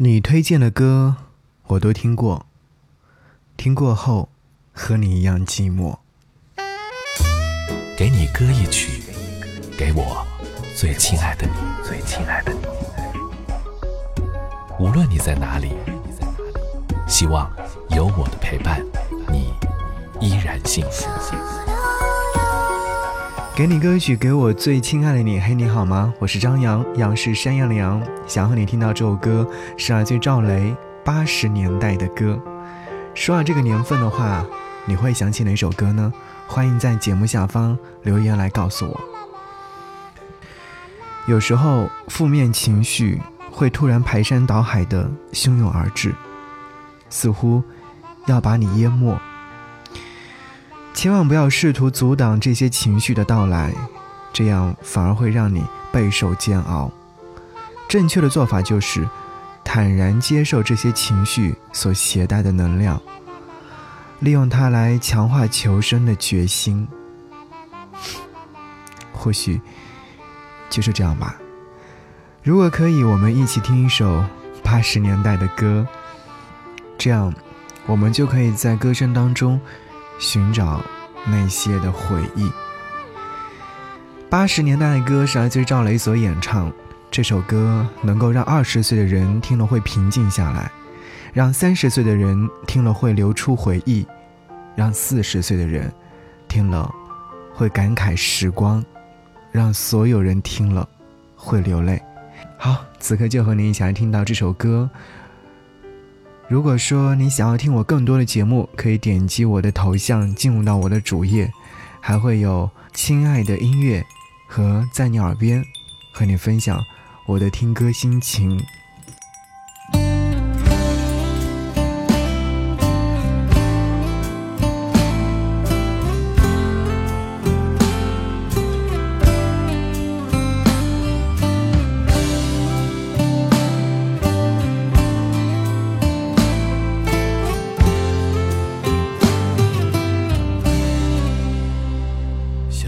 你推荐的歌我都听过，听过后和你一样寂寞。给你歌一曲，给我最亲爱的你，最亲爱的你。无论你在哪里，希望有我的陪伴，你依然幸福。给你歌曲，给我最亲爱的你。嘿，你好吗？我是张扬，杨是山羊的羊。想和你听到这首歌是来自赵雷八十年代的歌。说到这个年份的话，你会想起哪首歌呢？欢迎在节目下方留言来告诉我。有时候负面情绪会突然排山倒海的汹涌而至，似乎要把你淹没。千万不要试图阻挡这些情绪的到来，这样反而会让你备受煎熬。正确的做法就是坦然接受这些情绪所携带的能量，利用它来强化求生的决心。或许就是这样吧。如果可以，我们一起听一首八十年代的歌，这样我们就可以在歌声当中。寻找那些的回忆。八十年代的歌是来自于赵雷所演唱，这首歌能够让二十岁的人听了会平静下来，让三十岁的人听了会流出回忆，让四十岁的人听了会感慨时光，让所有人听了会流泪。好，此刻就和你一起来听到这首歌。如果说你想要听我更多的节目，可以点击我的头像进入到我的主页，还会有亲爱的音乐和在你耳边和你分享我的听歌心情。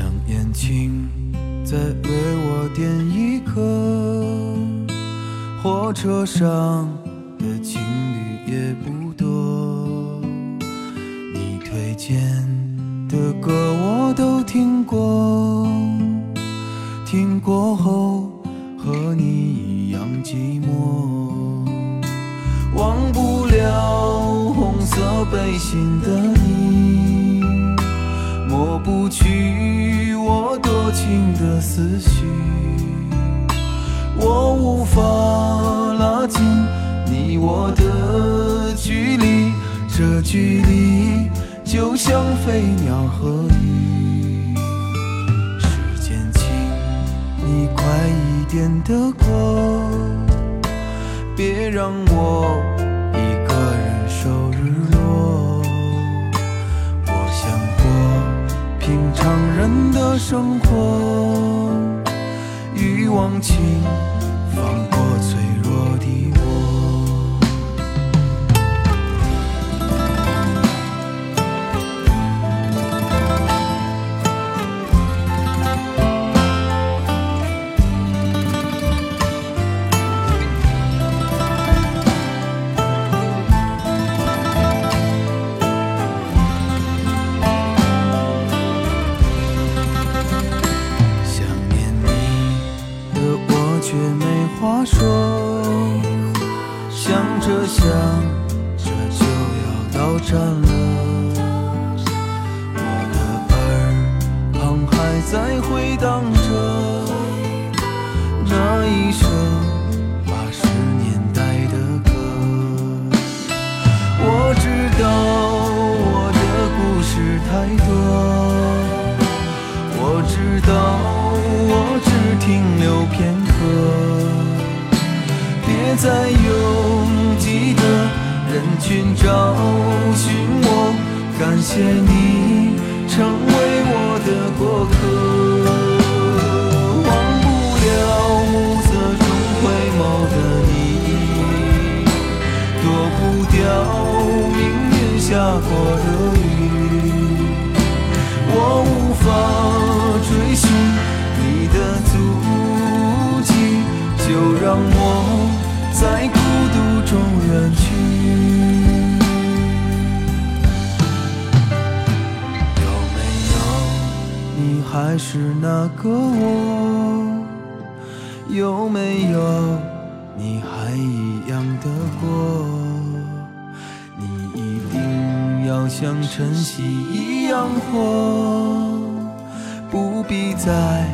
想眼睛再为我点一颗火车上的情侣也不多，你推荐的歌我都听过，听过后和你一样寂寞，忘不了红色背心的你，不去我多情的思绪。我无法拉近你我的距离，这距离就像飞鸟和鱼。时间，请你快一点的过，别让我一个人守日常人的生活，欲望轻。放过脆弱的我想着想着就要到站了，在拥挤的人群找寻我，感谢你成为我的过客。忘不了暮色中回眸的你，躲不掉命运下过的雨。我无法追寻你的足迹，就让我。在孤独中远去。有没有你还是那个我？有没有你还一样的过？你一定要像晨曦一样活不必再